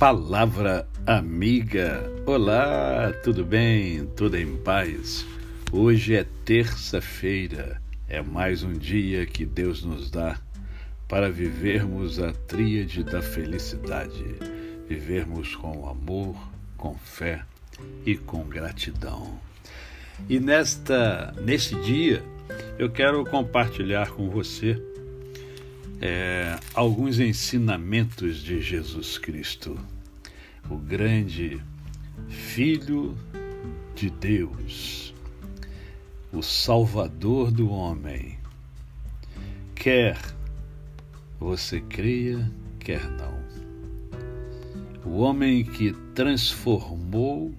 Palavra Amiga. Olá, tudo bem? Tudo em paz? Hoje é terça-feira, é mais um dia que Deus nos dá para vivermos a tríade da felicidade, vivermos com amor, com fé e com gratidão. E nesta neste dia eu quero compartilhar com você é, alguns ensinamentos de Jesus Cristo, o grande Filho de Deus, o Salvador do homem. Quer você creia, quer não. O homem que transformou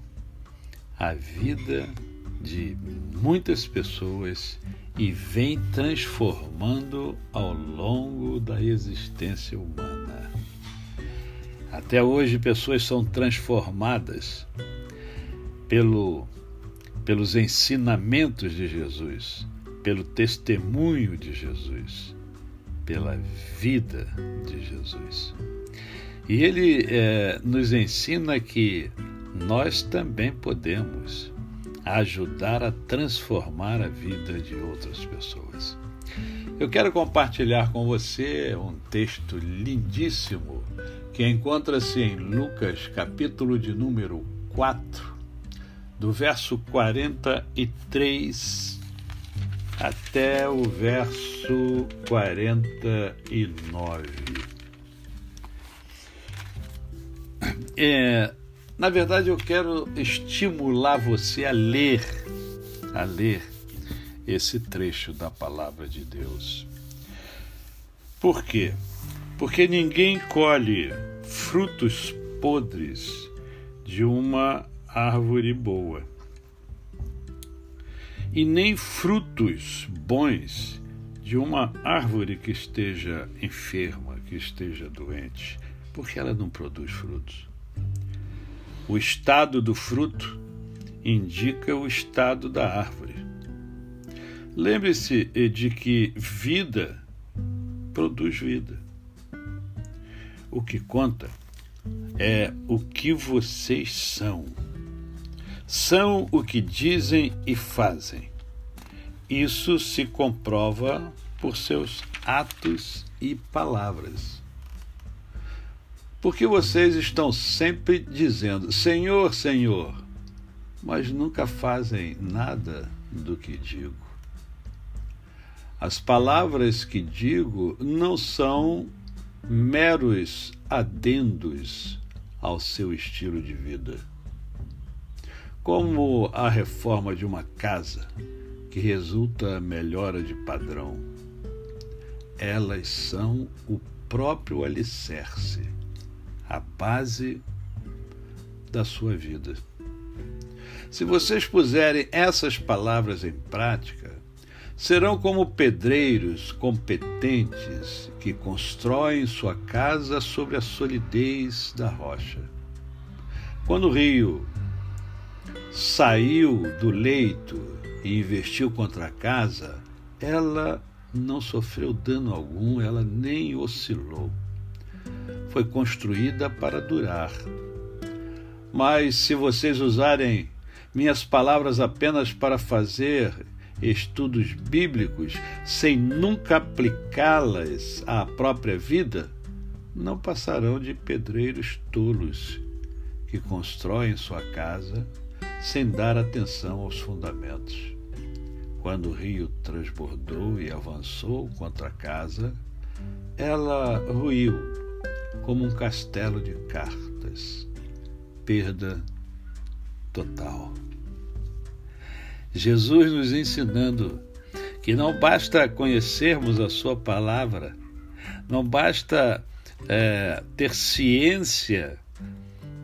a vida de muitas pessoas e vem transformando ao longo da existência humana. Até hoje, pessoas são transformadas pelo, pelos ensinamentos de Jesus, pelo testemunho de Jesus, pela vida de Jesus. E ele é, nos ensina que nós também podemos ajudar a transformar a vida de outras pessoas. Eu quero compartilhar com você um texto lindíssimo que encontra-se em Lucas, capítulo de número 4, do verso 43 até o verso 49. É, na verdade, eu quero estimular você a ler, a ler esse trecho da palavra de Deus. Por quê? Porque ninguém colhe frutos podres de uma árvore boa, e nem frutos bons de uma árvore que esteja enferma, que esteja doente, porque ela não produz frutos. O estado do fruto indica o estado da árvore. Lembre-se de que vida produz vida. O que conta é o que vocês são. São o que dizem e fazem. Isso se comprova por seus atos e palavras. Porque vocês estão sempre dizendo: Senhor, Senhor, mas nunca fazem nada do que digo. As palavras que digo não são meros adendos ao seu estilo de vida. Como a reforma de uma casa que resulta melhora de padrão, elas são o próprio alicerce a base da sua vida. Se vocês puserem essas palavras em prática, serão como pedreiros competentes que constroem sua casa sobre a solidez da rocha. Quando o rio saiu do leito e investiu contra a casa, ela não sofreu dano algum, ela nem oscilou foi construída para durar. Mas se vocês usarem minhas palavras apenas para fazer estudos bíblicos sem nunca aplicá-las à própria vida, não passarão de pedreiros tolos que constroem sua casa sem dar atenção aos fundamentos. Quando o rio transbordou e avançou contra a casa, ela ruiu como um castelo de cartas. Perda total. Jesus nos ensinando que não basta conhecermos a Sua palavra, não basta é, ter ciência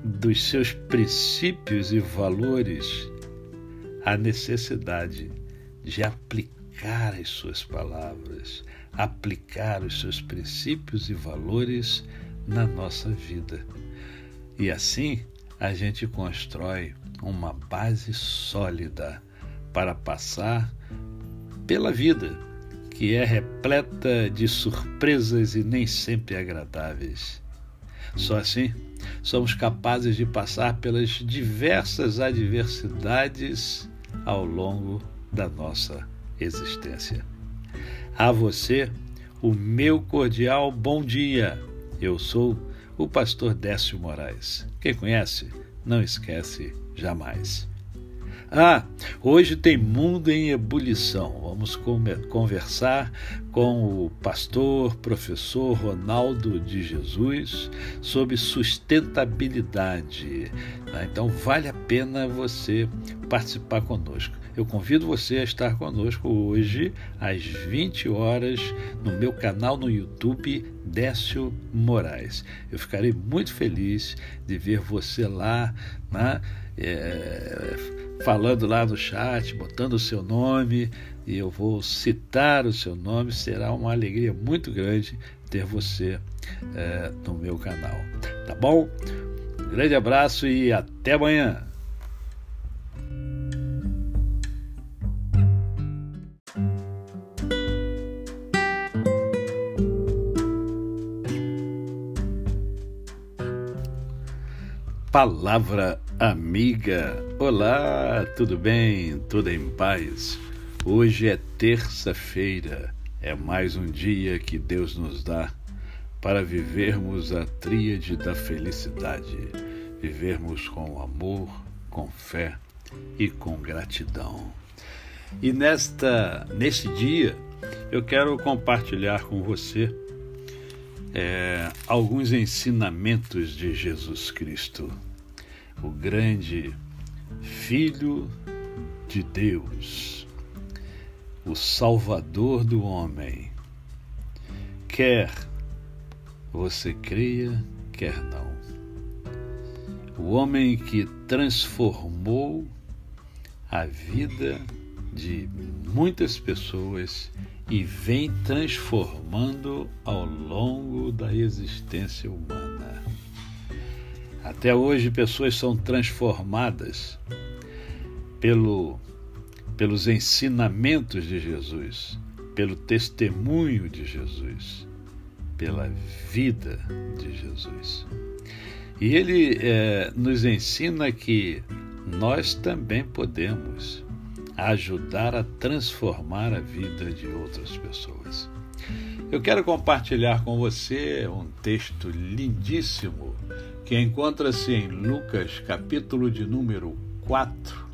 dos seus princípios e valores, a necessidade de aplicar as Suas palavras, aplicar os seus princípios e valores na nossa vida. E assim a gente constrói uma base sólida para passar pela vida, que é repleta de surpresas e nem sempre agradáveis. Só assim somos capazes de passar pelas diversas adversidades ao longo da nossa existência. A você, o meu cordial bom dia. Eu sou o pastor Décio Moraes. Quem conhece, não esquece jamais. Ah, hoje tem Mundo em Ebulição. Vamos conversar com o pastor, professor Ronaldo de Jesus sobre sustentabilidade. Né? Então, vale a pena você participar conosco. Eu convido você a estar conosco hoje às 20 horas no meu canal no YouTube Décio Moraes. Eu ficarei muito feliz de ver você lá, né? É, falando lá no chat, botando o seu nome, e eu vou citar o seu nome. Será uma alegria muito grande ter você é, no meu canal. Tá bom? Um grande abraço e até amanhã. Palavra amiga. Olá, tudo bem? Tudo em paz? Hoje é terça-feira. É mais um dia que Deus nos dá para vivermos a tríade da felicidade. Vivermos com amor, com fé e com gratidão. E nesta nesse dia eu quero compartilhar com você é, alguns ensinamentos de Jesus Cristo o grande Filho de Deus, o Salvador do homem. Quer você creia, quer não. O homem que transformou a vida de muitas pessoas e vem transformando ao longo da existência humana. Até hoje, pessoas são transformadas pelo, pelos ensinamentos de Jesus, pelo testemunho de Jesus, pela vida de Jesus. E ele é, nos ensina que nós também podemos ajudar a transformar a vida de outras pessoas. Eu quero compartilhar com você um texto lindíssimo que encontra-se em Lucas, capítulo de número 4,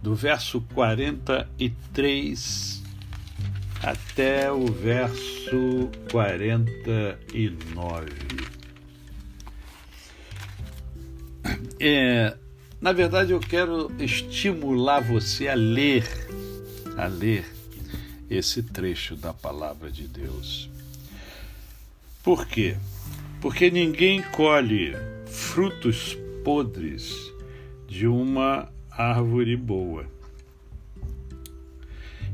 do verso 43 até o verso 49. É, na verdade, eu quero estimular você a ler, a ler esse trecho da palavra de Deus. Por quê? Porque ninguém colhe frutos podres de uma árvore boa,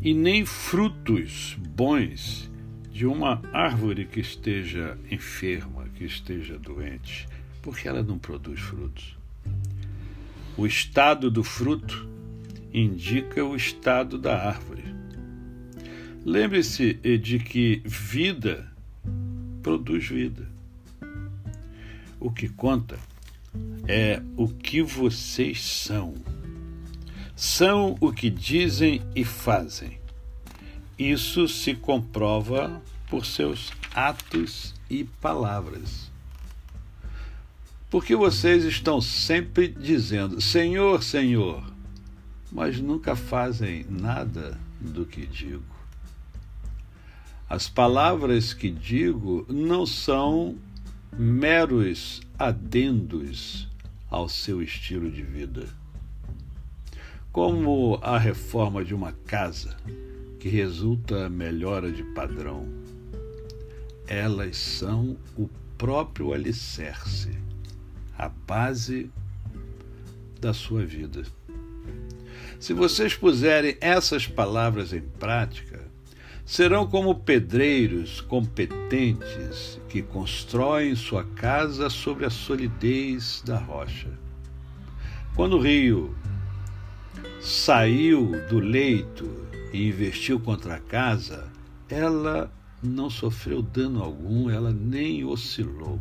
e nem frutos bons de uma árvore que esteja enferma, que esteja doente, porque ela não produz frutos. O estado do fruto indica o estado da árvore. Lembre-se de que vida produz vida. O que conta é o que vocês são. São o que dizem e fazem. Isso se comprova por seus atos e palavras. Porque vocês estão sempre dizendo: Senhor, Senhor, mas nunca fazem nada do que digo. As palavras que digo não são meros adendos ao seu estilo de vida. Como a reforma de uma casa que resulta melhora de padrão. Elas são o próprio alicerce, a base da sua vida. Se vocês puserem essas palavras em prática, serão como pedreiros competentes que constroem sua casa sobre a solidez da rocha. Quando o rio saiu do leito e investiu contra a casa, ela não sofreu dano algum, ela nem oscilou.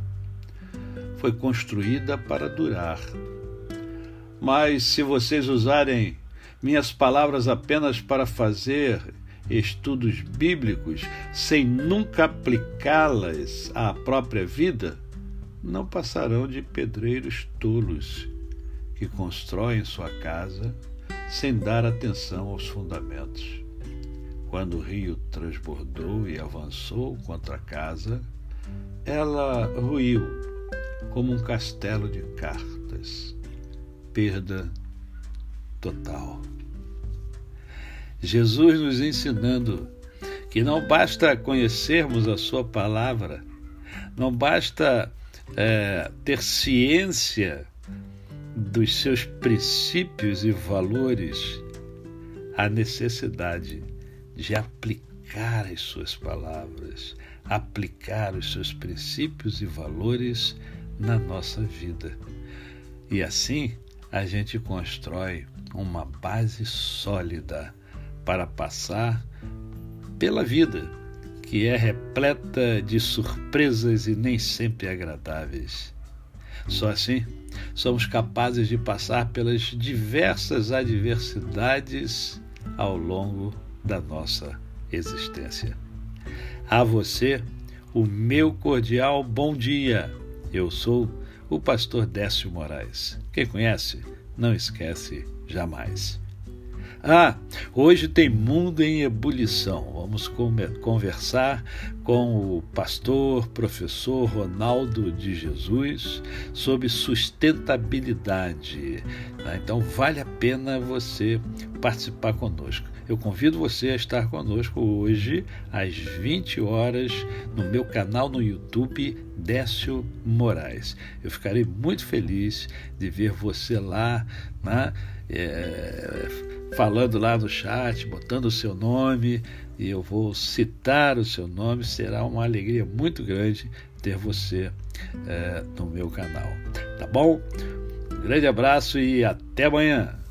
foi construída para durar. Mas se vocês usarem minhas palavras apenas para fazer estudos bíblicos sem nunca aplicá-las à própria vida, não passarão de pedreiros tolos que constroem sua casa sem dar atenção aos fundamentos. Quando o rio transbordou e avançou contra a casa, ela ruiu como um castelo de cartas. Perda total. Jesus nos ensinando que não basta conhecermos a Sua palavra, não basta é, ter ciência dos seus princípios e valores, a necessidade de aplicar as Suas palavras, aplicar os seus princípios e valores na nossa vida. E assim a gente constrói uma base sólida para passar pela vida, que é repleta de surpresas e nem sempre agradáveis. Só assim somos capazes de passar pelas diversas adversidades ao longo da nossa existência. A você, o meu cordial bom dia. Eu sou o pastor Décio Moraes. Quem conhece, não esquece jamais. Ah, hoje tem Mundo em Ebulição. Vamos conversar com o pastor, professor Ronaldo de Jesus sobre sustentabilidade. Né? Então, vale a pena você participar conosco. Eu convido você a estar conosco hoje às 20 horas no meu canal no YouTube Décio Moraes. Eu ficarei muito feliz de ver você lá, né? É, falando lá no chat, botando o seu nome, e eu vou citar o seu nome. Será uma alegria muito grande ter você é, no meu canal. Tá bom? Um grande abraço e até amanhã.